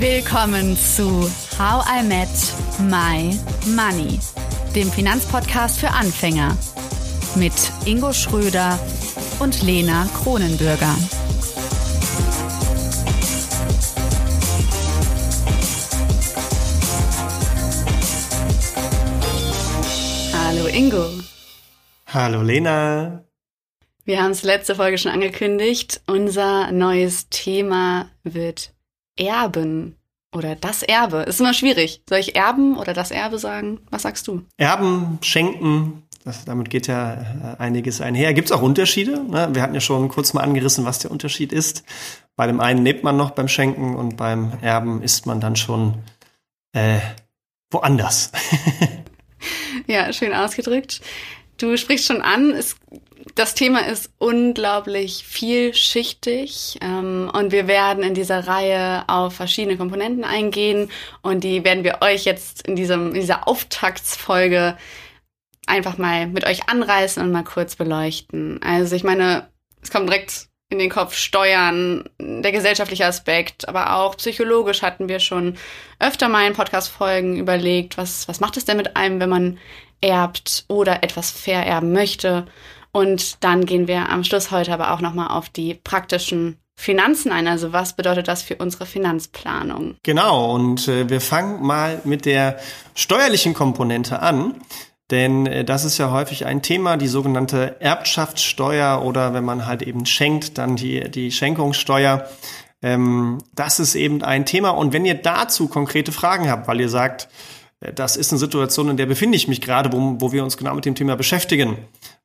Willkommen zu How I Met My Money, dem Finanzpodcast für Anfänger mit Ingo Schröder und Lena Kronenbürger. Hallo Ingo. Hallo Lena. Wir haben es letzte Folge schon angekündigt. Unser neues Thema wird Erben oder das Erbe. Ist immer schwierig. Soll ich Erben oder das Erbe sagen? Was sagst du? Erben, Schenken, das, damit geht ja äh, einiges einher. Gibt es auch Unterschiede? Ne? Wir hatten ja schon kurz mal angerissen, was der Unterschied ist. Bei dem einen lebt man noch beim Schenken und beim Erben ist man dann schon äh, woanders. ja, schön ausgedrückt. Du sprichst schon an, es das Thema ist unglaublich vielschichtig ähm, und wir werden in dieser Reihe auf verschiedene Komponenten eingehen und die werden wir euch jetzt in, diesem, in dieser Auftaktsfolge einfach mal mit euch anreißen und mal kurz beleuchten. Also ich meine, es kommt direkt in den Kopf Steuern, der gesellschaftliche Aspekt, aber auch psychologisch hatten wir schon öfter mal in Podcast-Folgen überlegt, was, was macht es denn mit einem, wenn man erbt oder etwas vererben möchte. Und dann gehen wir am Schluss heute aber auch nochmal auf die praktischen Finanzen ein. Also was bedeutet das für unsere Finanzplanung? Genau, und äh, wir fangen mal mit der steuerlichen Komponente an. Denn äh, das ist ja häufig ein Thema, die sogenannte Erbschaftssteuer oder wenn man halt eben schenkt, dann die, die Schenkungssteuer. Ähm, das ist eben ein Thema. Und wenn ihr dazu konkrete Fragen habt, weil ihr sagt, äh, das ist eine Situation, in der befinde ich mich gerade, wo, wo wir uns genau mit dem Thema beschäftigen,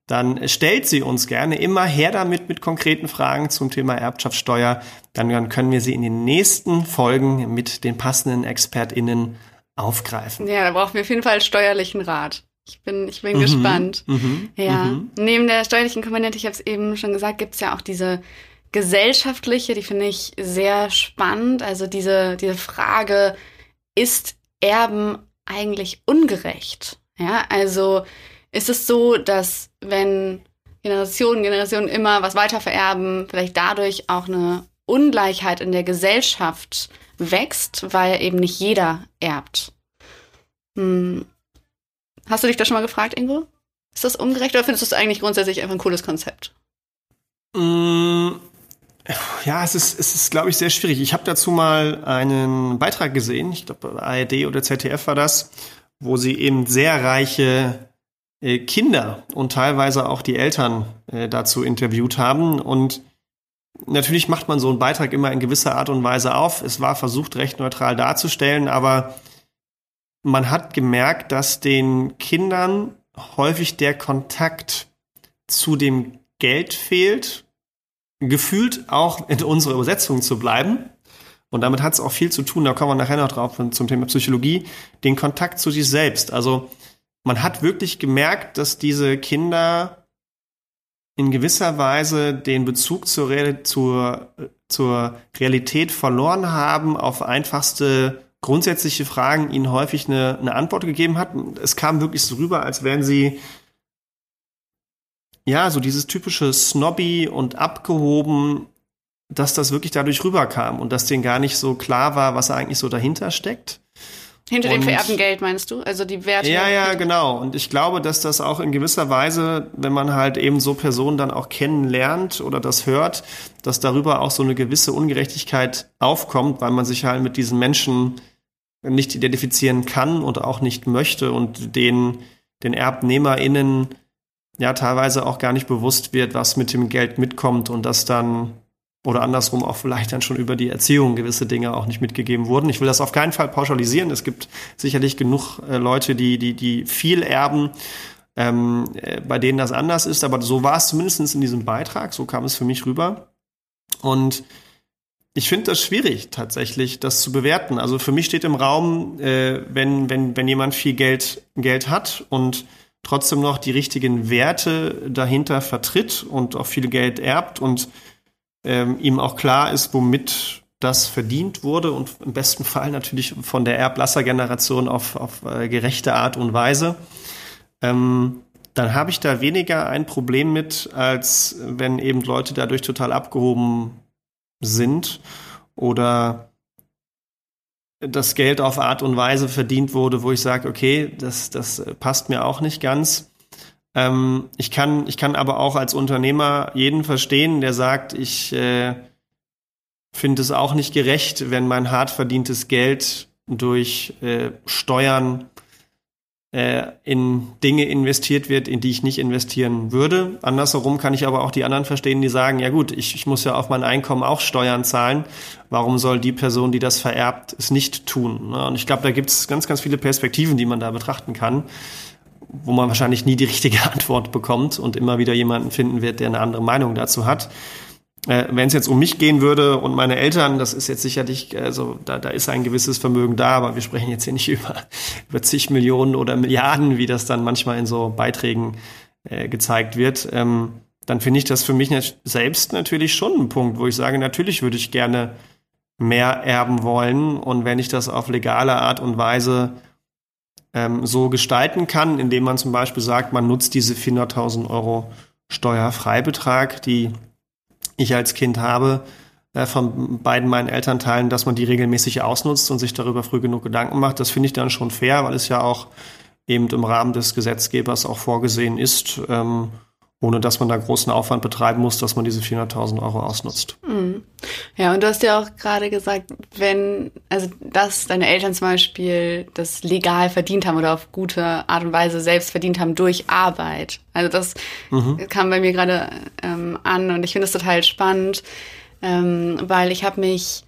dann stellt sie uns gerne immer her damit mit konkreten Fragen zum Thema Erbschaftssteuer. Dann können wir sie in den nächsten Folgen mit den passenden ExpertInnen aufgreifen. Ja, da brauchen wir auf jeden Fall steuerlichen Rat. Ich bin, ich bin mhm, gespannt. Mhm, ja, mhm. neben der steuerlichen Komponente, ich habe es eben schon gesagt, gibt es ja auch diese gesellschaftliche, die finde ich sehr spannend. Also diese, diese Frage, ist Erben eigentlich ungerecht? Ja, also ist es so, dass wenn Generationen, Generationen immer was weiter vererben, vielleicht dadurch auch eine Ungleichheit in der Gesellschaft wächst, weil eben nicht jeder erbt. Hm. Hast du dich das schon mal gefragt, Ingo? Ist das ungerecht oder findest du es eigentlich grundsätzlich einfach ein cooles Konzept? Mm, ja, es ist, es ist, glaube ich, sehr schwierig. Ich habe dazu mal einen Beitrag gesehen, ich glaube ARD oder ZDF war das, wo sie eben sehr reiche Kinder und teilweise auch die Eltern äh, dazu interviewt haben. Und natürlich macht man so einen Beitrag immer in gewisser Art und Weise auf. Es war versucht, recht neutral darzustellen, aber man hat gemerkt, dass den Kindern häufig der Kontakt zu dem Geld fehlt, gefühlt auch in unserer Übersetzung zu bleiben. Und damit hat es auch viel zu tun, da kommen wir nachher noch drauf zum Thema Psychologie, den Kontakt zu sich selbst. Also man hat wirklich gemerkt, dass diese Kinder in gewisser Weise den Bezug zur, Real zur, zur Realität verloren haben, auf einfachste grundsätzliche Fragen ihnen häufig eine, eine Antwort gegeben hat. Es kam wirklich so rüber, als wären sie ja, so dieses typische Snobby und abgehoben, dass das wirklich dadurch rüberkam und dass denen gar nicht so klar war, was eigentlich so dahinter steckt. Hinter und, dem vererbten Geld meinst du? Also die Werte? Ja, ja, genau. Und ich glaube, dass das auch in gewisser Weise, wenn man halt eben so Personen dann auch kennenlernt oder das hört, dass darüber auch so eine gewisse Ungerechtigkeit aufkommt, weil man sich halt mit diesen Menschen nicht identifizieren kann und auch nicht möchte und den, den ErbnehmerInnen ja teilweise auch gar nicht bewusst wird, was mit dem Geld mitkommt und das dann oder andersrum auch vielleicht dann schon über die Erziehung gewisse Dinge auch nicht mitgegeben wurden. Ich will das auf keinen Fall pauschalisieren. Es gibt sicherlich genug äh, Leute, die, die, die viel erben, ähm, äh, bei denen das anders ist. Aber so war es zumindest in diesem Beitrag. So kam es für mich rüber. Und ich finde das schwierig, tatsächlich, das zu bewerten. Also für mich steht im Raum, äh, wenn, wenn, wenn jemand viel Geld, Geld hat und trotzdem noch die richtigen Werte dahinter vertritt und auch viel Geld erbt und ähm, ihm auch klar ist, womit das verdient wurde und im besten Fall natürlich von der Erblasser-Generation auf, auf äh, gerechte Art und Weise, ähm, dann habe ich da weniger ein Problem mit, als wenn eben Leute dadurch total abgehoben sind oder das Geld auf Art und Weise verdient wurde, wo ich sage, okay, das, das passt mir auch nicht ganz. Ähm, ich, kann, ich kann aber auch als Unternehmer jeden verstehen, der sagt, ich äh, finde es auch nicht gerecht, wenn mein hart verdientes Geld durch äh, Steuern äh, in Dinge investiert wird, in die ich nicht investieren würde. Andersherum kann ich aber auch die anderen verstehen, die sagen, ja gut, ich, ich muss ja auf mein Einkommen auch Steuern zahlen. Warum soll die Person, die das vererbt, es nicht tun? Ne? Und ich glaube, da gibt es ganz, ganz viele Perspektiven, die man da betrachten kann, wo man wahrscheinlich nie die richtige Antwort bekommt und immer wieder jemanden finden wird, der eine andere Meinung dazu hat. Äh, Wenn es jetzt um mich gehen würde und meine Eltern, das ist jetzt sicherlich, also da, da ist ein gewisses Vermögen da, aber wir sprechen jetzt hier nicht über, über zig Millionen oder Milliarden, wie das dann manchmal in so Beiträgen äh, gezeigt wird. Ähm, dann finde ich das für mich selbst natürlich schon ein Punkt, wo ich sage, natürlich würde ich gerne mehr erben wollen und wenn ich das auf legale Art und Weise ähm, so gestalten kann, indem man zum Beispiel sagt, man nutzt diese 400.000 Euro Steuerfreibetrag, die ich als Kind habe, äh, von beiden meinen Elternteilen, dass man die regelmäßig ausnutzt und sich darüber früh genug Gedanken macht. Das finde ich dann schon fair, weil es ja auch eben im Rahmen des Gesetzgebers auch vorgesehen ist, ähm, ohne dass man da großen Aufwand betreiben muss, dass man diese 400.000 Euro ausnutzt. Mhm. Ja, und du hast ja auch gerade gesagt, wenn, also dass deine Eltern zum Beispiel das legal verdient haben oder auf gute Art und Weise selbst verdient haben durch Arbeit. Also das mhm. kam bei mir gerade ähm, an und ich finde es total spannend, ähm, weil ich habe mich,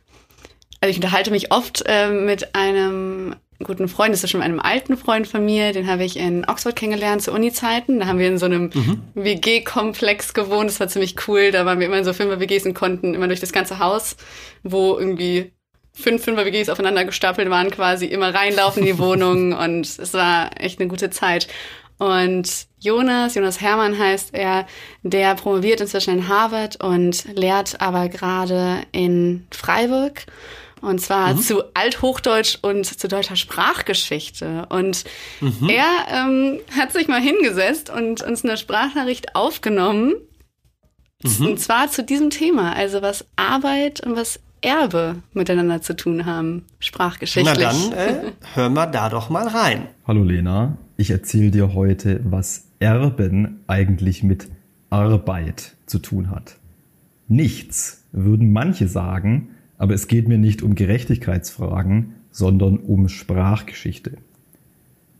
also ich unterhalte mich oft äh, mit einem guten Freund, das ist schon einem alten Freund von mir, den habe ich in Oxford kennengelernt zu Uni-Zeiten. Da haben wir in so einem mhm. WG-Komplex gewohnt, das war ziemlich cool. Da waren wir immer in so Fünfer-WGs und konnten immer durch das ganze Haus, wo irgendwie fünf Fünfer-WGs aufeinander gestapelt waren, quasi immer reinlaufen in die Wohnung und es war echt eine gute Zeit. Und Jonas, Jonas Hermann heißt er, der promoviert inzwischen in Harvard und lehrt aber gerade in Freiburg. Und zwar mhm. zu Althochdeutsch und zu deutscher Sprachgeschichte. Und mhm. er ähm, hat sich mal hingesetzt und uns eine Sprachnachricht aufgenommen. Mhm. Und zwar zu diesem Thema, also was Arbeit und was Erbe miteinander zu tun haben, sprachgeschichtlich. Na dann äh, hören wir da doch mal rein. Hallo Lena, ich erzähle dir heute, was Erben eigentlich mit Arbeit zu tun hat. Nichts, würden manche sagen, aber es geht mir nicht um Gerechtigkeitsfragen, sondern um Sprachgeschichte.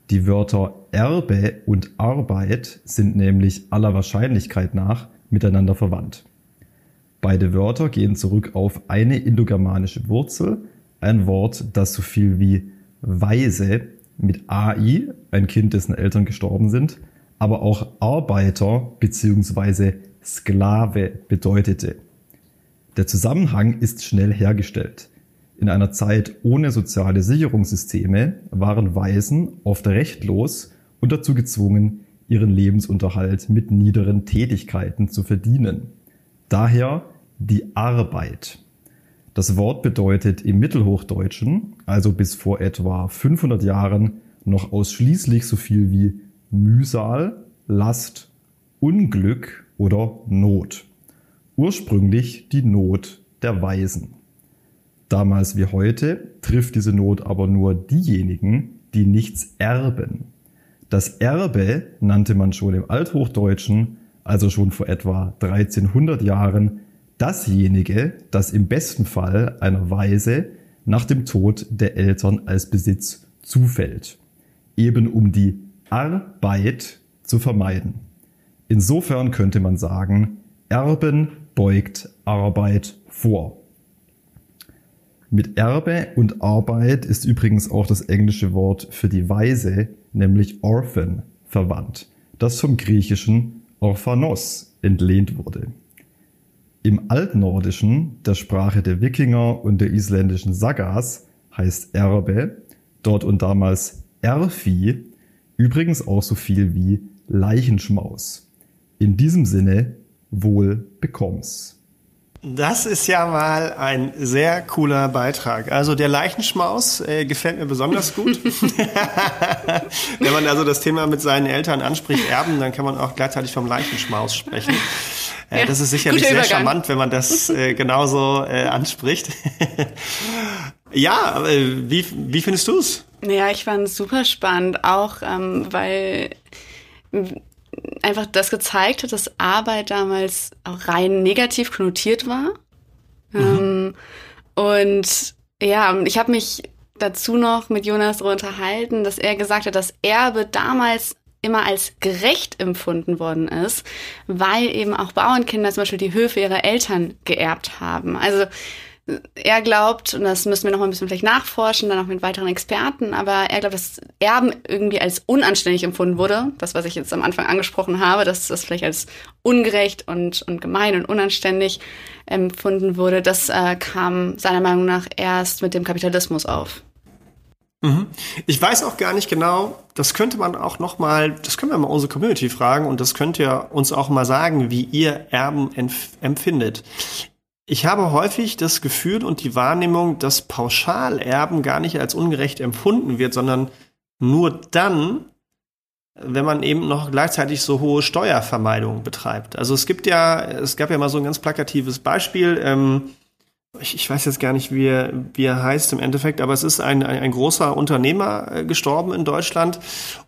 Die Wörter Erbe und Arbeit sind nämlich aller Wahrscheinlichkeit nach miteinander verwandt. Beide Wörter gehen zurück auf eine indogermanische Wurzel, ein Wort, das so viel wie Weise mit AI, ein Kind, dessen Eltern gestorben sind, aber auch Arbeiter bzw. Sklave bedeutete. Der Zusammenhang ist schnell hergestellt. In einer Zeit ohne soziale Sicherungssysteme waren Waisen oft rechtlos und dazu gezwungen, ihren Lebensunterhalt mit niederen Tätigkeiten zu verdienen. Daher die Arbeit. Das Wort bedeutet im Mittelhochdeutschen, also bis vor etwa 500 Jahren, noch ausschließlich so viel wie Mühsal, Last, Unglück oder Not ursprünglich die Not der Weisen. Damals wie heute trifft diese Not aber nur diejenigen, die nichts erben. Das Erbe nannte man schon im Althochdeutschen, also schon vor etwa 1300 Jahren, dasjenige, das im besten Fall einer Weise nach dem Tod der Eltern als Besitz zufällt, eben um die Arbeit zu vermeiden. Insofern könnte man sagen, Erben beugt Arbeit vor. Mit Erbe und Arbeit ist übrigens auch das englische Wort für die Weise, nämlich Orphan, verwandt, das vom griechischen Orphanos entlehnt wurde. Im Altnordischen, der Sprache der Wikinger und der isländischen Sagas, heißt Erbe, dort und damals Erfi, übrigens auch so viel wie Leichenschmaus. In diesem Sinne wohl bekommst. Das ist ja mal ein sehr cooler Beitrag. Also der Leichenschmaus äh, gefällt mir besonders gut. Wenn man also das Thema mit seinen Eltern anspricht, Erben, dann kann man auch gleichzeitig vom Leichenschmaus sprechen. Äh, ja, das ist sicherlich sehr charmant, wenn man das äh, genauso äh, anspricht. Ja, wie, wie findest du es? Ja, ich fand es super spannend, auch ähm, weil einfach das gezeigt hat, dass Arbeit damals auch rein negativ konnotiert war. Mhm. Ähm, und ja, ich habe mich dazu noch mit Jonas darüber unterhalten, dass er gesagt hat, dass Erbe damals immer als gerecht empfunden worden ist, weil eben auch Bauernkinder zum Beispiel die Höfe ihrer Eltern geerbt haben. Also er glaubt, und das müssen wir noch mal ein bisschen vielleicht nachforschen, dann auch mit weiteren Experten, aber er glaubt, dass Erben irgendwie als unanständig empfunden wurde. Das, was ich jetzt am Anfang angesprochen habe, dass das vielleicht als ungerecht und, und gemein und unanständig empfunden wurde, das äh, kam seiner Meinung nach erst mit dem Kapitalismus auf. Mhm. Ich weiß auch gar nicht genau, das könnte man auch noch mal, das können wir mal unsere Community fragen und das könnt ihr uns auch mal sagen, wie ihr Erben empfindet. Ich habe häufig das Gefühl und die Wahrnehmung, dass Pauschalerben gar nicht als ungerecht empfunden wird, sondern nur dann, wenn man eben noch gleichzeitig so hohe Steuervermeidung betreibt. Also es gibt ja, es gab ja mal so ein ganz plakatives Beispiel. Ähm, ich, ich, weiß jetzt gar nicht, wie er, wie er heißt im Endeffekt, aber es ist ein, ein, ein großer Unternehmer äh, gestorben in Deutschland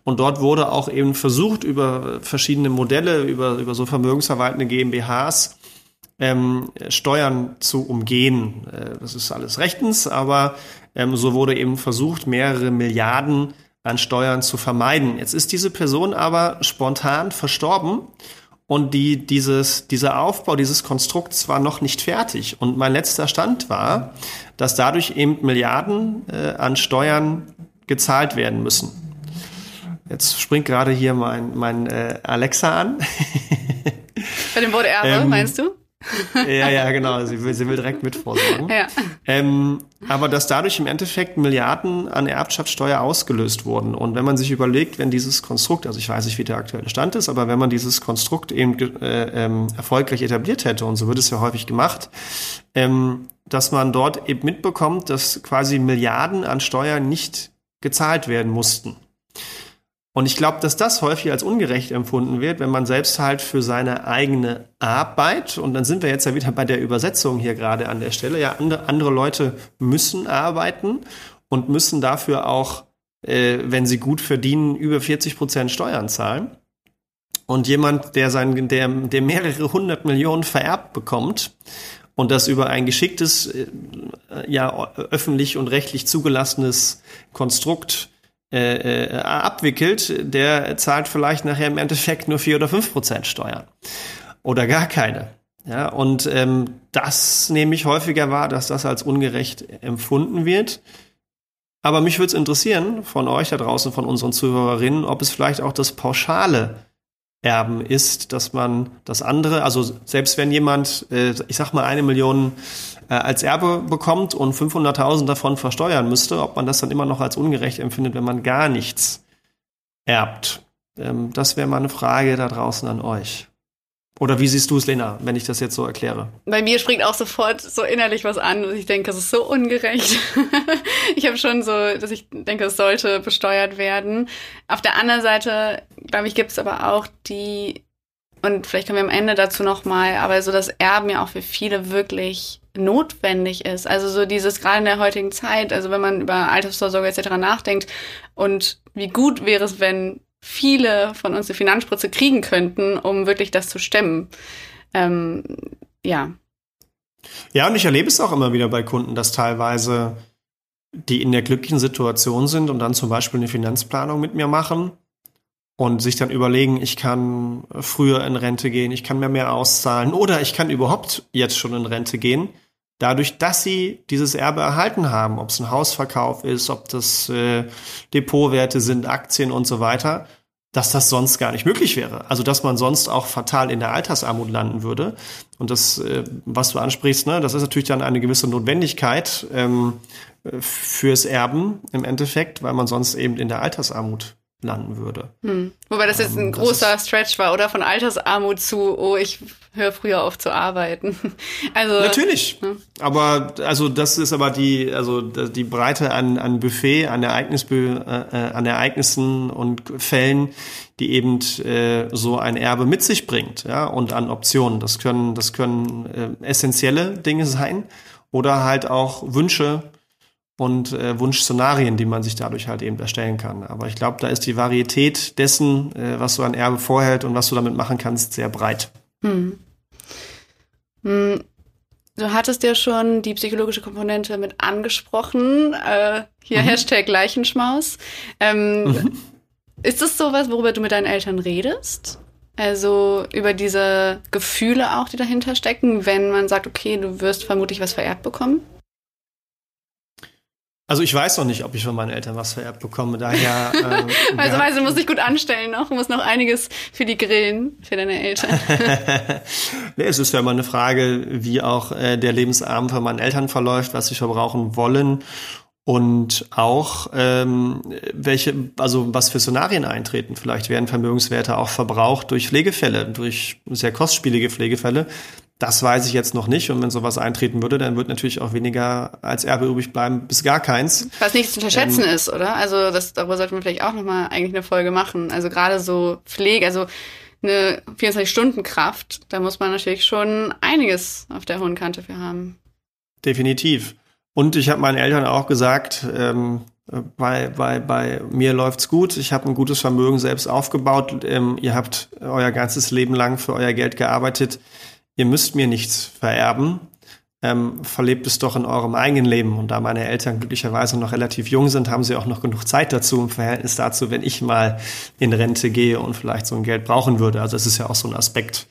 und dort wurde auch eben versucht, über verschiedene Modelle, über, über so vermögensverwaltende GmbHs ähm, Steuern zu umgehen. Äh, das ist alles rechtens, aber ähm, so wurde eben versucht, mehrere Milliarden an Steuern zu vermeiden. Jetzt ist diese Person aber spontan verstorben und die, dieses, dieser Aufbau dieses Konstrukts war noch nicht fertig. Und mein letzter Stand war, dass dadurch eben Milliarden äh, an Steuern gezahlt werden müssen. Jetzt springt gerade hier mein, mein äh, Alexa an. Bei dem Wort Erbe, ähm, meinst du? Ja, ja, genau. Sie will, sie will direkt mitvorsorgen. Ja. Ähm, aber dass dadurch im Endeffekt Milliarden an Erbschaftssteuer ausgelöst wurden. Und wenn man sich überlegt, wenn dieses Konstrukt, also ich weiß nicht, wie der aktuelle Stand ist, aber wenn man dieses Konstrukt eben äh, ähm, erfolgreich etabliert hätte, und so wird es ja häufig gemacht, ähm, dass man dort eben mitbekommt, dass quasi Milliarden an Steuern nicht gezahlt werden mussten. Und ich glaube, dass das häufig als ungerecht empfunden wird, wenn man selbst halt für seine eigene Arbeit, und dann sind wir jetzt ja wieder bei der Übersetzung hier gerade an der Stelle, ja, andere, Leute müssen arbeiten und müssen dafür auch, äh, wenn sie gut verdienen, über 40 Prozent Steuern zahlen. Und jemand, der sein, der, der mehrere hundert Millionen vererbt bekommt und das über ein geschicktes, äh, ja, öffentlich und rechtlich zugelassenes Konstrukt äh, äh, abwickelt, der zahlt vielleicht nachher im Endeffekt nur vier oder fünf Prozent Steuern. Oder gar keine. Ja, und ähm, das nehme ich häufiger wahr, dass das als ungerecht empfunden wird. Aber mich würde es interessieren, von euch da draußen, von unseren Zuhörerinnen, ob es vielleicht auch das pauschale Erben ist, dass man das andere, also selbst wenn jemand, äh, ich sag mal, eine Million äh, als Erbe bekommt und 500.000 davon versteuern müsste, ob man das dann immer noch als ungerecht empfindet, wenn man gar nichts erbt. Ähm, das wäre mal eine Frage da draußen an euch. Oder wie siehst du es, Lena, wenn ich das jetzt so erkläre? Bei mir springt auch sofort so innerlich was an und ich denke, es ist so ungerecht. ich habe schon so, dass ich denke, es sollte besteuert werden. Auf der anderen Seite, glaube ich, gibt es aber auch die, und vielleicht kommen wir am Ende dazu nochmal, aber so das Erben ja auch für viele wirklich notwendig ist. Also so dieses gerade in der heutigen Zeit, also wenn man über Altersvorsorge etc. nachdenkt und wie gut wäre es, wenn viele von uns eine Finanzspritze kriegen könnten, um wirklich das zu stemmen. Ähm, ja. Ja, und ich erlebe es auch immer wieder bei Kunden, dass teilweise die in der glücklichen Situation sind und dann zum Beispiel eine Finanzplanung mit mir machen und sich dann überlegen, ich kann früher in Rente gehen, ich kann mir mehr auszahlen oder ich kann überhaupt jetzt schon in Rente gehen dadurch, dass sie dieses Erbe erhalten haben, ob es ein Hausverkauf ist, ob das äh, Depotwerte sind, Aktien und so weiter, dass das sonst gar nicht möglich wäre. Also dass man sonst auch fatal in der Altersarmut landen würde. Und das, äh, was du ansprichst, ne, das ist natürlich dann eine gewisse Notwendigkeit ähm, fürs Erben im Endeffekt, weil man sonst eben in der Altersarmut landen würde. Hm. Wobei das jetzt ein ähm, großer Stretch war, oder? Von Altersarmut zu, oh, ich höre früher auf zu arbeiten. Also natürlich. Ja. Aber also das ist aber die also die Breite an an Buffet, an Ereignisbü äh, äh, an Ereignissen und Fällen, die eben äh, so ein Erbe mit sich bringt, ja, und an Optionen. Das können das können äh, essentielle Dinge sein oder halt auch Wünsche und äh, Wunschszenarien, die man sich dadurch halt eben erstellen kann. Aber ich glaube, da ist die Varietät dessen, äh, was so ein Erbe vorhält und was du damit machen kannst, sehr breit. Hm. Hm. Du hattest ja schon die psychologische Komponente mit angesprochen. Äh, hier mhm. Hashtag Leichenschmaus. Ähm, mhm. Ist das sowas, worüber du mit deinen Eltern redest? Also über diese Gefühle auch, die dahinter stecken, wenn man sagt, okay, du wirst vermutlich was vererbt bekommen? Also ich weiß noch nicht, ob ich von meinen Eltern was vererbt bekomme. Daher. Ähm, also weißt du, musst dich gut anstellen noch. Du musst noch einiges für die Grillen, für deine Eltern. nee, es ist ja immer eine Frage, wie auch äh, der Lebensabend von meinen Eltern verläuft, was sie verbrauchen wollen und auch ähm, welche, also was für Szenarien eintreten. Vielleicht werden Vermögenswerte auch verbraucht durch Pflegefälle, durch sehr kostspielige Pflegefälle. Das weiß ich jetzt noch nicht. Und wenn sowas eintreten würde, dann wird natürlich auch weniger als Erbe übrig bleiben, bis gar keins. Was nicht zu unterschätzen ähm, ist, oder? Also das, darüber sollten wir vielleicht auch nochmal eigentlich eine Folge machen. Also gerade so Pflege, also eine 24-Stunden-Kraft, da muss man natürlich schon einiges auf der hohen Kante für haben. Definitiv. Und ich habe meinen Eltern auch gesagt, ähm, bei, bei, bei mir läuft's gut. Ich habe ein gutes Vermögen selbst aufgebaut. Ähm, ihr habt euer ganzes Leben lang für euer Geld gearbeitet ihr müsst mir nichts vererben, ähm, verlebt es doch in eurem eigenen Leben. Und da meine Eltern glücklicherweise noch relativ jung sind, haben sie auch noch genug Zeit dazu im Verhältnis dazu, wenn ich mal in Rente gehe und vielleicht so ein Geld brauchen würde. Also es ist ja auch so ein Aspekt.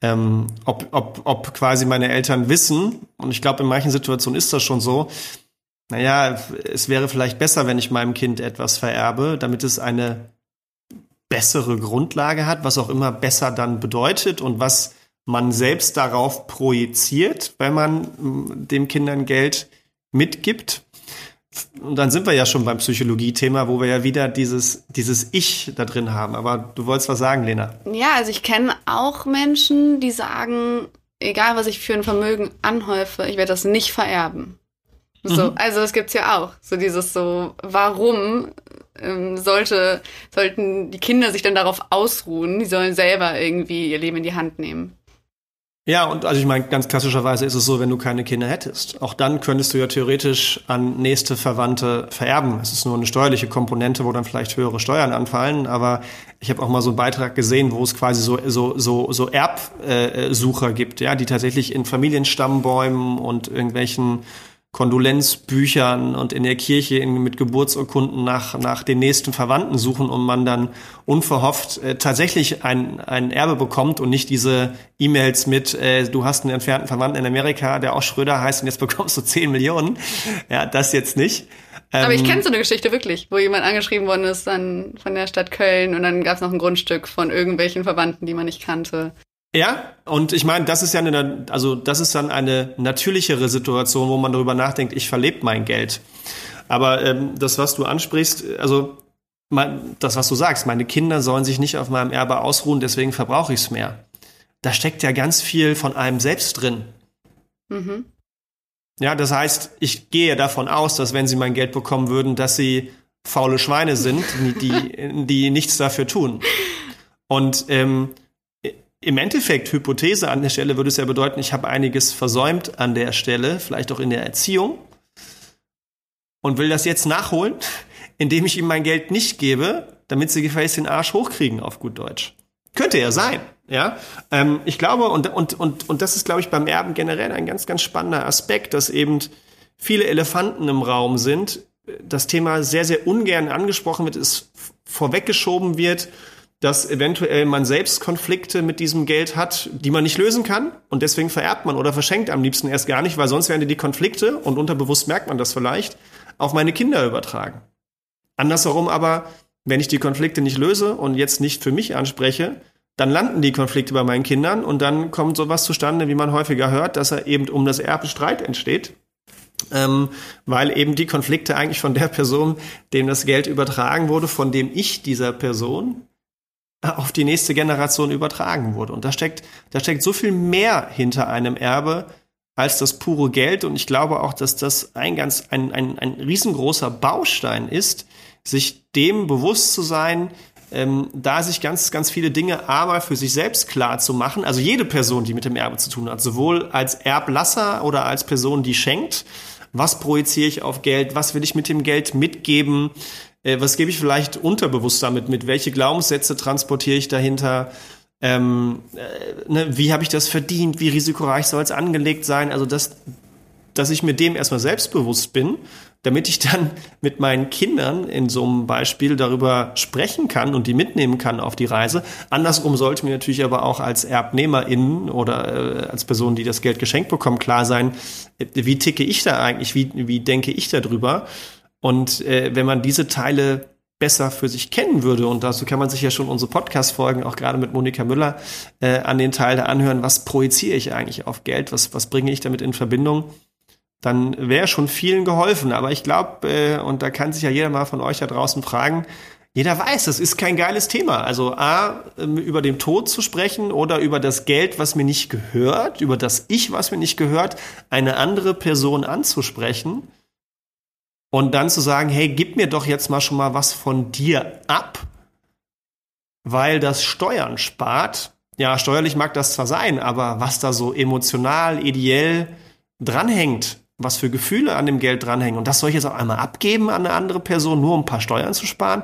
Ähm, ob, ob, ob quasi meine Eltern wissen, und ich glaube, in manchen Situationen ist das schon so, naja, es wäre vielleicht besser, wenn ich meinem Kind etwas vererbe, damit es eine bessere Grundlage hat, was auch immer besser dann bedeutet und was man selbst darauf projiziert, wenn man mm, dem Kindern Geld mitgibt. Und dann sind wir ja schon beim Psychologie-Thema, wo wir ja wieder dieses, dieses Ich da drin haben. Aber du wolltest was sagen, Lena. Ja, also ich kenne auch Menschen, die sagen, egal was ich für ein Vermögen anhäufe, ich werde das nicht vererben. So, mhm. also das gibt's ja auch. So dieses so, warum ähm, sollte, sollten die Kinder sich dann darauf ausruhen? Die sollen selber irgendwie ihr Leben in die Hand nehmen. Ja, und also ich meine, ganz klassischerweise ist es so, wenn du keine Kinder hättest. Auch dann könntest du ja theoretisch an nächste Verwandte vererben. Es ist nur eine steuerliche Komponente, wo dann vielleicht höhere Steuern anfallen. Aber ich habe auch mal so einen Beitrag gesehen, wo es quasi so, so, so, so Erbsucher gibt, ja, die tatsächlich in Familienstammbäumen und irgendwelchen Kondolenzbüchern und in der Kirche in, mit Geburtsurkunden nach, nach den nächsten Verwandten suchen und man dann unverhofft äh, tatsächlich ein, ein Erbe bekommt und nicht diese E-Mails mit, äh, du hast einen entfernten Verwandten in Amerika, der auch Schröder heißt und jetzt bekommst du 10 Millionen. Ja, das jetzt nicht. Aber ich ähm, kenne so eine Geschichte wirklich, wo jemand angeschrieben worden ist dann von der Stadt Köln und dann gab es noch ein Grundstück von irgendwelchen Verwandten, die man nicht kannte. Ja, und ich meine, das ist ja eine, also das ist dann eine natürlichere Situation, wo man darüber nachdenkt, ich verlebe mein Geld. Aber ähm, das, was du ansprichst, also mein, das, was du sagst, meine Kinder sollen sich nicht auf meinem Erbe ausruhen, deswegen verbrauche ich es mehr. Da steckt ja ganz viel von einem selbst drin. Mhm. Ja, das heißt, ich gehe davon aus, dass wenn sie mein Geld bekommen würden, dass sie faule Schweine sind, die, die nichts dafür tun. Und ähm, im Endeffekt, Hypothese an der Stelle würde es ja bedeuten, ich habe einiges versäumt an der Stelle, vielleicht auch in der Erziehung und will das jetzt nachholen, indem ich ihm mein Geld nicht gebe, damit sie gefälligst den Arsch hochkriegen, auf gut Deutsch. Könnte ja sein, ja. Ähm, ich glaube, und, und, und, und das ist, glaube ich, beim Erben generell ein ganz, ganz spannender Aspekt, dass eben viele Elefanten im Raum sind, das Thema sehr, sehr ungern angesprochen wird, es vorweggeschoben wird dass eventuell man selbst Konflikte mit diesem Geld hat, die man nicht lösen kann und deswegen vererbt man oder verschenkt am liebsten erst gar nicht, weil sonst werden die Konflikte, und unterbewusst merkt man das vielleicht, auf meine Kinder übertragen. Andersherum aber, wenn ich die Konflikte nicht löse und jetzt nicht für mich anspreche, dann landen die Konflikte bei meinen Kindern und dann kommt sowas zustande, wie man häufiger hört, dass er eben um das Erbe Streit entsteht. Ähm, weil eben die Konflikte eigentlich von der Person, dem das Geld übertragen wurde, von dem ich dieser Person auf die nächste Generation übertragen wurde. Und da steckt, da steckt so viel mehr hinter einem Erbe als das pure Geld. Und ich glaube auch, dass das ein ganz, ein, ein, ein riesengroßer Baustein ist, sich dem bewusst zu sein, ähm, da sich ganz, ganz viele Dinge aber für sich selbst klar zu machen. Also jede Person, die mit dem Erbe zu tun hat, sowohl als Erblasser oder als Person, die schenkt, Was projiziere ich auf Geld? Was will ich mit dem Geld mitgeben? Äh, was gebe ich vielleicht unterbewusst damit mit? Welche Glaubenssätze transportiere ich dahinter? Ähm, äh, ne, wie habe ich das verdient? Wie risikoreich soll es angelegt sein? Also, das, dass ich mir dem erstmal selbstbewusst bin, damit ich dann mit meinen Kindern in so einem Beispiel darüber sprechen kann und die mitnehmen kann auf die Reise. Andersrum sollte mir natürlich aber auch als ErbnehmerInnen oder äh, als Person, die das Geld geschenkt bekommen, klar sein, äh, wie ticke ich da eigentlich, wie, wie denke ich darüber? Und äh, wenn man diese Teile besser für sich kennen würde, und dazu kann man sich ja schon unsere Podcast-Folgen, auch gerade mit Monika Müller, äh, an den Teil da anhören, was projiziere ich eigentlich auf Geld, was, was bringe ich damit in Verbindung, dann wäre schon vielen geholfen. Aber ich glaube, äh, und da kann sich ja jeder mal von euch da draußen fragen, jeder weiß, das ist kein geiles Thema. Also A, ähm, über den Tod zu sprechen oder über das Geld, was mir nicht gehört, über das Ich, was mir nicht gehört, eine andere Person anzusprechen und dann zu sagen, hey, gib mir doch jetzt mal schon mal was von dir ab, weil das Steuern spart. Ja, steuerlich mag das zwar sein, aber was da so emotional, ideell dranhängt, was für Gefühle an dem Geld dranhängen. Und das soll ich jetzt auch einmal abgeben an eine andere Person, nur um ein paar Steuern zu sparen.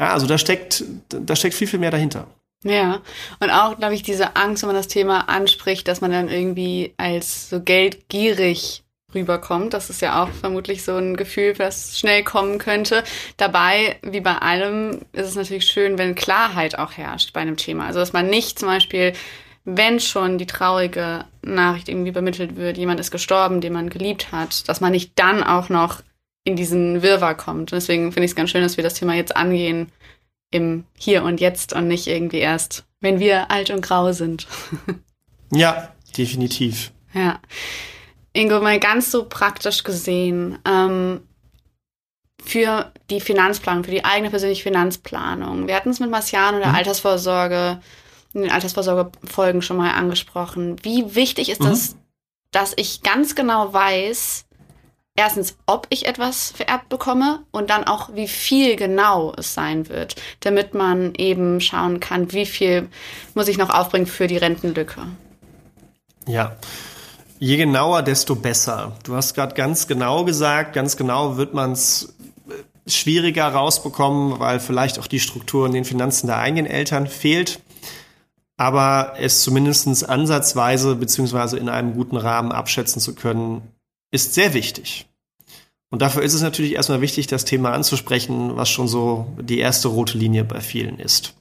Ja, also da steckt, da steckt viel, viel mehr dahinter. Ja, und auch, glaube ich, diese Angst, wenn man das Thema anspricht, dass man dann irgendwie als so geldgierig rüberkommt. Das ist ja auch vermutlich so ein Gefühl, das schnell kommen könnte. Dabei, wie bei allem, ist es natürlich schön, wenn Klarheit auch herrscht bei einem Thema. Also, dass man nicht zum Beispiel wenn schon die traurige Nachricht irgendwie übermittelt wird, jemand ist gestorben, den man geliebt hat, dass man nicht dann auch noch in diesen Wirrwarr kommt. Und deswegen finde ich es ganz schön, dass wir das Thema jetzt angehen im Hier und Jetzt und nicht irgendwie erst, wenn wir alt und grau sind. ja, definitiv. Ja. Ingo, mal ganz so praktisch gesehen, ähm, für die Finanzplanung, für die eigene persönliche Finanzplanung. Wir hatten es mit Marciano der mhm. Altersvorsorge in den Altersvorsorgefolgen schon mal angesprochen. Wie wichtig ist mhm. das, dass ich ganz genau weiß, erstens, ob ich etwas vererbt bekomme und dann auch, wie viel genau es sein wird, damit man eben schauen kann, wie viel muss ich noch aufbringen für die Rentenlücke. Ja. Je genauer, desto besser. Du hast gerade ganz genau gesagt, ganz genau wird man es äh, schwieriger rausbekommen, weil vielleicht auch die Struktur in den Finanzen der eigenen Eltern fehlt aber es zumindest ansatzweise beziehungsweise in einem guten Rahmen abschätzen zu können, ist sehr wichtig. Und dafür ist es natürlich erstmal wichtig, das Thema anzusprechen, was schon so die erste rote Linie bei vielen ist.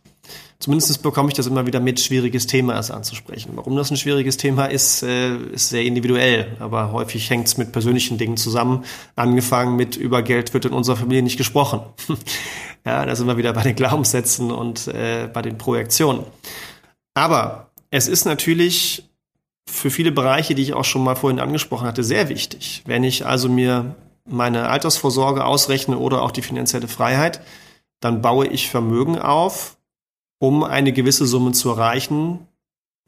Zumindest bekomme ich das immer wieder mit, schwieriges Thema es anzusprechen. Warum das ein schwieriges Thema ist, äh, ist sehr individuell, aber häufig hängt es mit persönlichen Dingen zusammen. Angefangen mit über Geld wird in unserer Familie nicht gesprochen. ja, da sind wir wieder bei den Glaubenssätzen und äh, bei den Projektionen. Aber es ist natürlich für viele Bereiche, die ich auch schon mal vorhin angesprochen hatte, sehr wichtig. Wenn ich also mir meine Altersvorsorge ausrechne oder auch die finanzielle Freiheit, dann baue ich Vermögen auf, um eine gewisse Summe zu erreichen,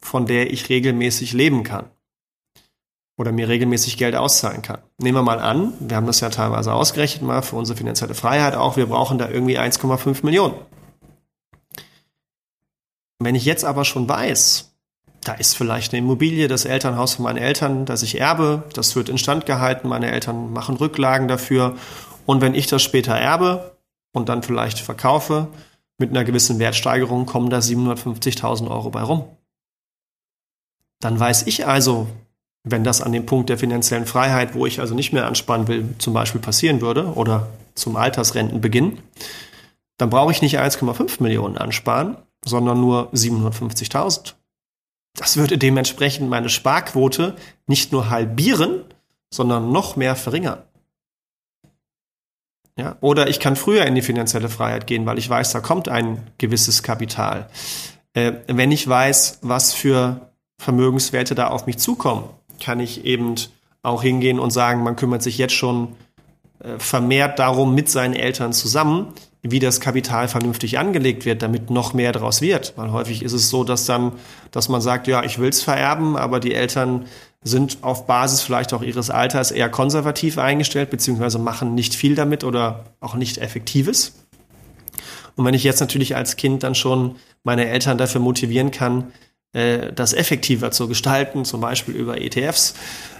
von der ich regelmäßig leben kann oder mir regelmäßig Geld auszahlen kann. Nehmen wir mal an, wir haben das ja teilweise ausgerechnet mal für unsere finanzielle Freiheit auch, wir brauchen da irgendwie 1,5 Millionen. Wenn ich jetzt aber schon weiß, da ist vielleicht eine Immobilie, das Elternhaus von meinen Eltern, das ich erbe, das wird instand gehalten, meine Eltern machen Rücklagen dafür. Und wenn ich das später erbe und dann vielleicht verkaufe, mit einer gewissen Wertsteigerung kommen da 750.000 Euro bei rum. Dann weiß ich also, wenn das an dem Punkt der finanziellen Freiheit, wo ich also nicht mehr anspannen will, zum Beispiel passieren würde oder zum Altersrentenbeginn, dann brauche ich nicht 1,5 Millionen ansparen, sondern nur 750.000. Das würde dementsprechend meine Sparquote nicht nur halbieren, sondern noch mehr verringern. Ja, oder ich kann früher in die finanzielle Freiheit gehen, weil ich weiß, da kommt ein gewisses Kapital. Äh, wenn ich weiß, was für Vermögenswerte da auf mich zukommen, kann ich eben auch hingehen und sagen, man kümmert sich jetzt schon äh, vermehrt darum mit seinen Eltern zusammen, wie das Kapital vernünftig angelegt wird, damit noch mehr daraus wird. Weil häufig ist es so, dass dann, dass man sagt, ja, ich will es vererben, aber die Eltern sind auf Basis vielleicht auch ihres Alters eher konservativ eingestellt, beziehungsweise machen nicht viel damit oder auch nicht Effektives. Und wenn ich jetzt natürlich als Kind dann schon meine Eltern dafür motivieren kann, äh, das effektiver zu gestalten, zum Beispiel über ETFs,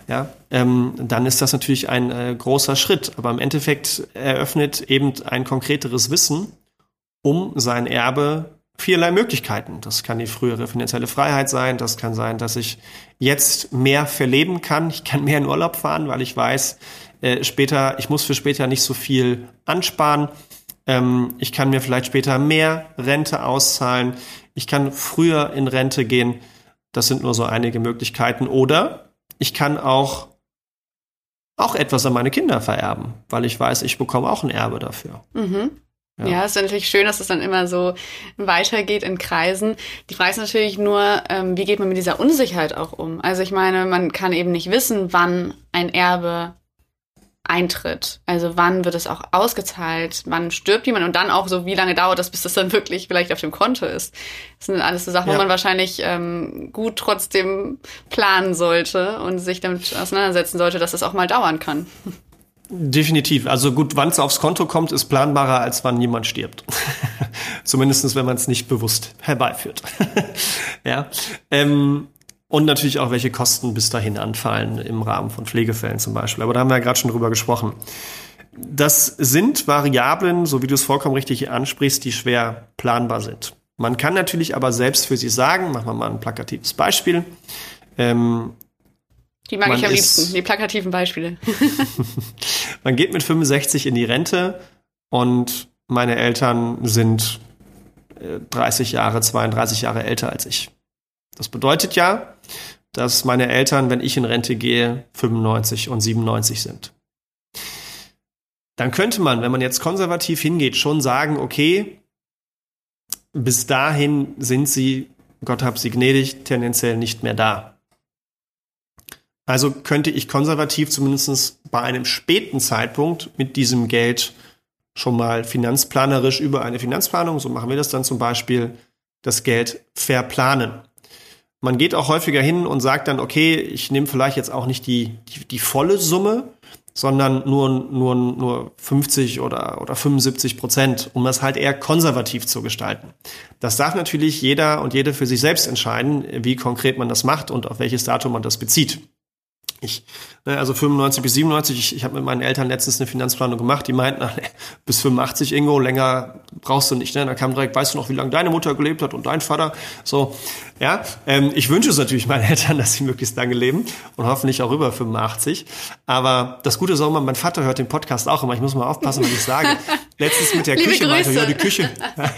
ja, ähm, dann ist das natürlich ein äh, großer Schritt. Aber im Endeffekt eröffnet eben ein konkreteres Wissen um sein Erbe vielerlei Möglichkeiten. Das kann die frühere finanzielle Freiheit sein. Das kann sein, dass ich jetzt mehr verleben kann. Ich kann mehr in Urlaub fahren, weil ich weiß, äh, später, ich muss für später nicht so viel ansparen. Ähm, ich kann mir vielleicht später mehr Rente auszahlen. Ich kann früher in Rente gehen. Das sind nur so einige Möglichkeiten. Oder ich kann auch auch etwas an meine Kinder vererben, weil ich weiß, ich bekomme auch ein Erbe dafür. Mhm. Ja. ja, ist natürlich schön, dass es dann immer so weitergeht in Kreisen. Die Frage ist natürlich nur, ähm, wie geht man mit dieser Unsicherheit auch um? Also ich meine, man kann eben nicht wissen, wann ein Erbe eintritt. Also wann wird es auch ausgezahlt, wann stirbt jemand und dann auch so, wie lange dauert das, bis das dann wirklich vielleicht auf dem Konto ist. Das sind alles so Sachen, ja. wo man wahrscheinlich ähm, gut trotzdem planen sollte und sich damit auseinandersetzen sollte, dass das auch mal dauern kann. Definitiv. Also gut, wann es aufs Konto kommt, ist planbarer, als wann jemand stirbt. Zumindestens, wenn man es nicht bewusst herbeiführt. ja. Ähm, und natürlich auch, welche Kosten bis dahin anfallen im Rahmen von Pflegefällen zum Beispiel. Aber da haben wir ja gerade schon drüber gesprochen. Das sind Variablen, so wie du es vollkommen richtig ansprichst, die schwer planbar sind. Man kann natürlich aber selbst für sich sagen, machen wir mal ein plakatives Beispiel. Ähm, die mag ich am liebsten, die plakativen Beispiele. man geht mit 65 in die Rente und meine Eltern sind 30 äh, Jahre, 32 Jahre älter als ich. Das bedeutet ja, dass meine Eltern, wenn ich in Rente gehe, 95 und 97 sind. Dann könnte man, wenn man jetzt konservativ hingeht, schon sagen, okay, bis dahin sind sie, Gott hab sie gnädig, tendenziell nicht mehr da. Also könnte ich konservativ zumindest bei einem späten Zeitpunkt mit diesem Geld schon mal finanzplanerisch über eine Finanzplanung, so machen wir das dann zum Beispiel, das Geld verplanen. Man geht auch häufiger hin und sagt dann, okay, ich nehme vielleicht jetzt auch nicht die, die, die volle Summe, sondern nur, nur, nur 50 oder, oder 75 Prozent, um das halt eher konservativ zu gestalten. Das darf natürlich jeder und jede für sich selbst entscheiden, wie konkret man das macht und auf welches Datum man das bezieht. Ich, ne, also 95 bis 97, ich, ich habe mit meinen Eltern letztens eine Finanzplanung gemacht, die meinten, nee, bis 85 Ingo, länger brauchst du nicht. Ne? Da kam direkt, weißt du noch, wie lange deine Mutter gelebt hat und dein Vater. So, ja. Ähm, ich wünsche es natürlich meinen Eltern, dass sie möglichst lange leben und hoffentlich auch über 85. Aber das Gute ist auch immer, mein Vater hört den Podcast auch immer. Ich muss mal aufpassen, was ich sage. Letztens mit der Liebe Küche weiter, ja, die Küche.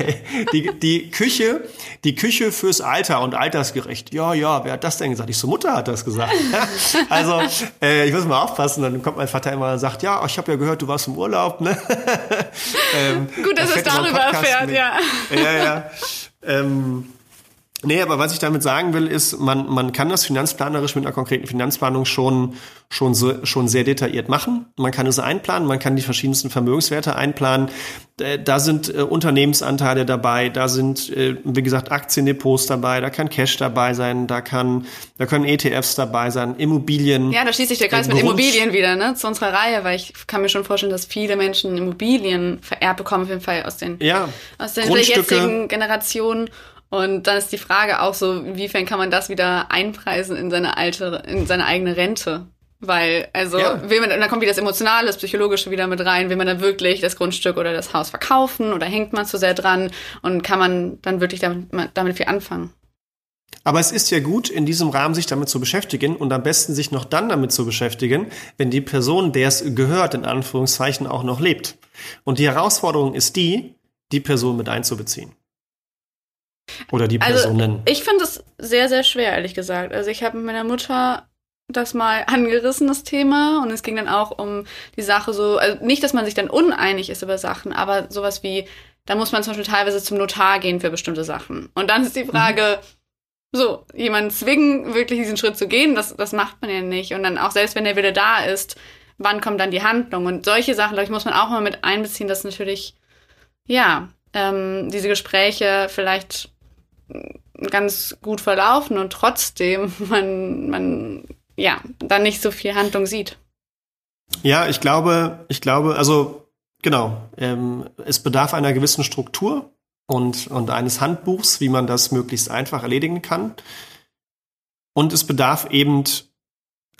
die, die Küche, die Küche fürs Alter und altersgerecht. Ja, ja, wer hat das denn gesagt? Ich so, Mutter hat das gesagt. also, äh, ich muss mal aufpassen, dann kommt mein Vater immer und sagt, ja, ich habe ja gehört, du warst im Urlaub, ne? ähm, Gut, dass er es darüber erfährt, mit. ja. Ja, ja. Ähm, Nee, aber was ich damit sagen will, ist, man, man kann das finanzplanerisch mit einer konkreten Finanzplanung schon, schon, so, schon sehr detailliert machen. Man kann es einplanen, man kann die verschiedensten Vermögenswerte einplanen. Da sind äh, Unternehmensanteile dabei, da sind, äh, wie gesagt, Aktiendepots dabei, da kann Cash dabei sein, da kann, da können ETFs dabei sein, Immobilien. Ja, da schließt sich der Kreis mit Immobilien wieder, ne, zu unserer Reihe, weil ich kann mir schon vorstellen, dass viele Menschen Immobilien vererbt bekommen, auf jeden Fall aus den, ja, aus den jetzigen Generationen. Und dann ist die Frage auch so, inwiefern kann man das wieder einpreisen in seine alte, in seine eigene Rente? Weil, also, ja. will man, dann kommt wieder das Emotionale, das Psychologische wieder mit rein. Will man dann wirklich das Grundstück oder das Haus verkaufen oder hängt man zu sehr dran und kann man dann wirklich damit, damit viel anfangen? Aber es ist ja gut, in diesem Rahmen sich damit zu beschäftigen und am besten sich noch dann damit zu beschäftigen, wenn die Person, der es gehört, in Anführungszeichen auch noch lebt. Und die Herausforderung ist die, die Person mit einzubeziehen. Oder die also, Personen. Also, ich finde es sehr, sehr schwer, ehrlich gesagt. Also ich habe mit meiner Mutter das mal angerissen, das Thema. Und es ging dann auch um die Sache so, also nicht, dass man sich dann uneinig ist über Sachen, aber sowas wie, da muss man zum Beispiel teilweise zum Notar gehen für bestimmte Sachen. Und dann ist die Frage, mhm. so, jemanden zwingen, wirklich diesen Schritt zu gehen, das, das macht man ja nicht. Und dann auch selbst wenn der Wille da ist, wann kommt dann die Handlung? Und solche Sachen, glaube ich, muss man auch mal mit einbeziehen, dass natürlich, ja, ähm, diese Gespräche vielleicht ganz gut verlaufen und trotzdem man, man ja dann nicht so viel Handlung sieht. Ja, ich glaube, ich glaube, also genau, ähm, es bedarf einer gewissen Struktur. und, und eines Handbuchs, wie man das möglichst einfach erledigen kann. Und es bedarf eben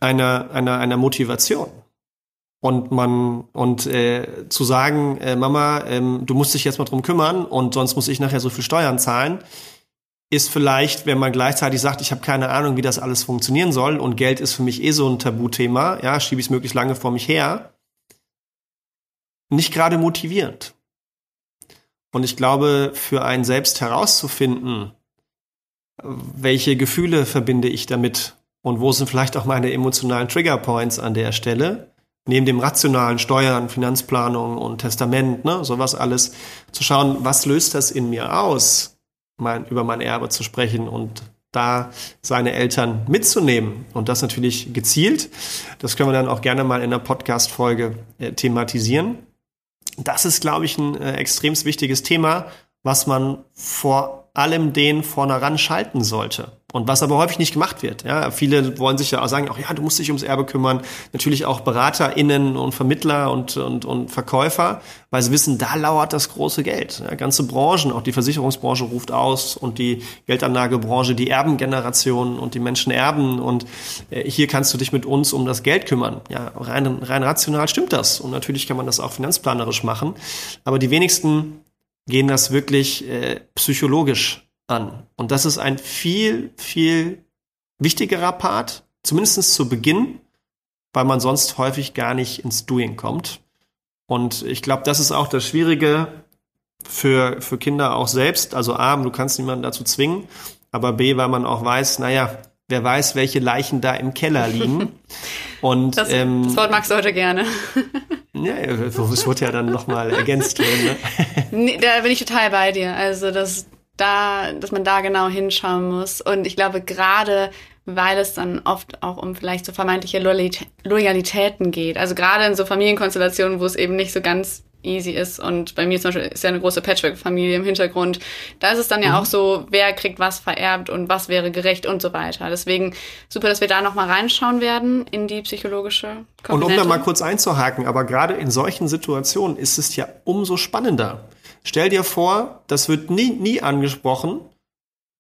einer, einer, einer Motivation. Und man und äh, zu sagen, äh, Mama, ähm, du musst dich jetzt mal drum kümmern und sonst muss ich nachher so viel Steuern zahlen, ist vielleicht, wenn man gleichzeitig sagt, ich habe keine Ahnung, wie das alles funktionieren soll und Geld ist für mich eh so ein Tabuthema, ja, schiebe ich es möglichst lange vor mich her, nicht gerade motivierend. Und ich glaube, für einen selbst herauszufinden, welche Gefühle verbinde ich damit und wo sind vielleicht auch meine emotionalen Triggerpoints an der Stelle, neben dem rationalen Steuern, Finanzplanung und Testament, ne, sowas alles, zu schauen, was löst das in mir aus, mein, über mein Erbe zu sprechen und da seine Eltern mitzunehmen und das natürlich gezielt. Das können wir dann auch gerne mal in einer Podcast-Folge äh, thematisieren. Das ist, glaube ich, ein äh, extrem wichtiges Thema, was man vor allem den vorne schalten sollte. Und was aber häufig nicht gemacht wird. Ja, viele wollen sich ja auch sagen, auch ja, du musst dich ums Erbe kümmern. Natürlich auch BeraterInnen und Vermittler und, und, und Verkäufer, weil sie wissen, da lauert das große Geld. Ja, ganze Branchen, auch die Versicherungsbranche ruft aus und die Geldanlagebranche, die Erbengeneration und die Menschen erben. Und äh, hier kannst du dich mit uns um das Geld kümmern. Ja, rein, rein rational stimmt das. Und natürlich kann man das auch finanzplanerisch machen. Aber die wenigsten gehen das wirklich äh, psychologisch an. Und das ist ein viel, viel wichtigerer Part, zumindest zu Beginn, weil man sonst häufig gar nicht ins Doing kommt. Und ich glaube, das ist auch das Schwierige für, für Kinder auch selbst. Also A, du kannst niemanden dazu zwingen, aber B, weil man auch weiß, naja, wer weiß, welche Leichen da im Keller liegen. Und, das, ähm, das Wort magst du heute gerne. ja, es wird ja dann nochmal ergänzt werden. Ne? Nee, da bin ich total bei dir. Also das, da, dass man da genau hinschauen muss. Und ich glaube, gerade weil es dann oft auch um vielleicht so vermeintliche Loyalitäten geht. Also gerade in so Familienkonstellationen, wo es eben nicht so ganz easy ist. Und bei mir zum Beispiel ist ja eine große Patchwork-Familie im Hintergrund. Da ist es dann ja mhm. auch so, wer kriegt was vererbt und was wäre gerecht und so weiter. Deswegen super, dass wir da nochmal reinschauen werden in die psychologische Komponente. Und um da mal kurz einzuhaken, aber gerade in solchen Situationen ist es ja umso spannender. Stell dir vor, das wird nie, nie angesprochen.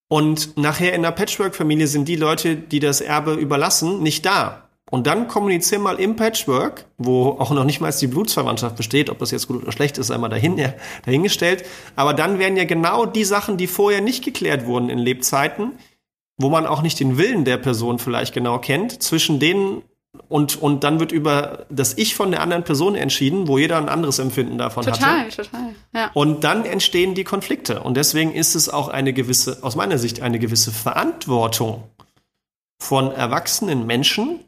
Und nachher in der Patchwork-Familie sind die Leute, die das Erbe überlassen, nicht da. Und dann kommunizieren mal im Patchwork, wo auch noch nicht mal die Blutsverwandtschaft besteht, ob das jetzt gut oder schlecht ist, einmal dahin, ja, dahingestellt. Aber dann werden ja genau die Sachen, die vorher nicht geklärt wurden in Lebzeiten, wo man auch nicht den Willen der Person vielleicht genau kennt, zwischen denen und, und dann wird über das Ich von der anderen Person entschieden, wo jeder ein anderes Empfinden davon hat. Total, hatte. total. Ja. Und dann entstehen die Konflikte. Und deswegen ist es auch eine gewisse, aus meiner Sicht, eine gewisse Verantwortung von erwachsenen Menschen,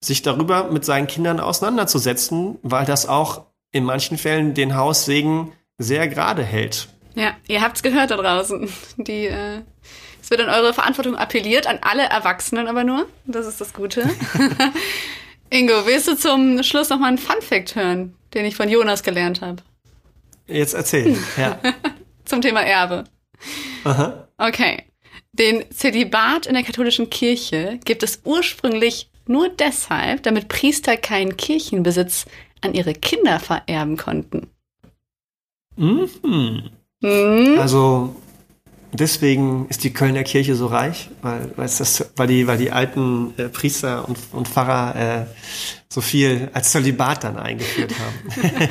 sich darüber mit seinen Kindern auseinanderzusetzen, weil das auch in manchen Fällen den Haussegen sehr gerade hält. Ja, ihr habt's gehört da draußen. Die, äh, es wird an eure Verantwortung appelliert, an alle Erwachsenen aber nur. Das ist das Gute. Ingo, willst du zum Schluss noch mal einen Fun-Fact hören, den ich von Jonas gelernt habe? Jetzt erzählen, ja. zum Thema Erbe. Aha. Okay. Den Zölibat in der katholischen Kirche gibt es ursprünglich nur deshalb, damit Priester keinen Kirchenbesitz an ihre Kinder vererben konnten. Mhm. Mhm. Also deswegen ist die Kölner Kirche so reich, weil, weil, das, weil, die, weil die alten äh, Priester und, und Pfarrer äh, so viel als Zölibat dann eingeführt haben.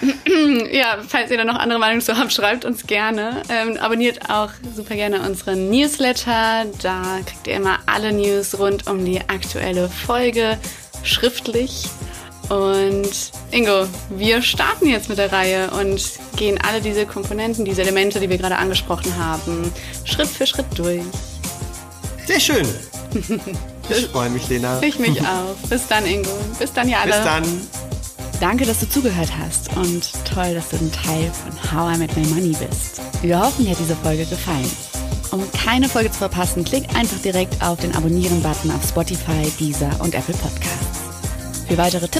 ja, falls ihr da noch andere Meinungen zu habt, schreibt uns gerne. Ähm, abonniert auch super gerne unseren Newsletter. Da kriegt ihr immer alle News rund um die aktuelle Folge schriftlich. Und Ingo, wir starten jetzt mit der Reihe und gehen alle diese Komponenten, diese Elemente, die wir gerade angesprochen haben, Schritt für Schritt durch. Sehr schön. Ich freue mich, Lena. Ich mich auch. Bis dann, Ingo. Bis dann, ja alle. Bis dann. Danke, dass du zugehört hast und toll, dass du ein Teil von How I Met My Money bist. Wir hoffen, dir hat diese Folge gefallen. Um keine Folge zu verpassen, klick einfach direkt auf den Abonnieren-Button auf Spotify, Deezer und Apple Podcasts. Für weitere Tipps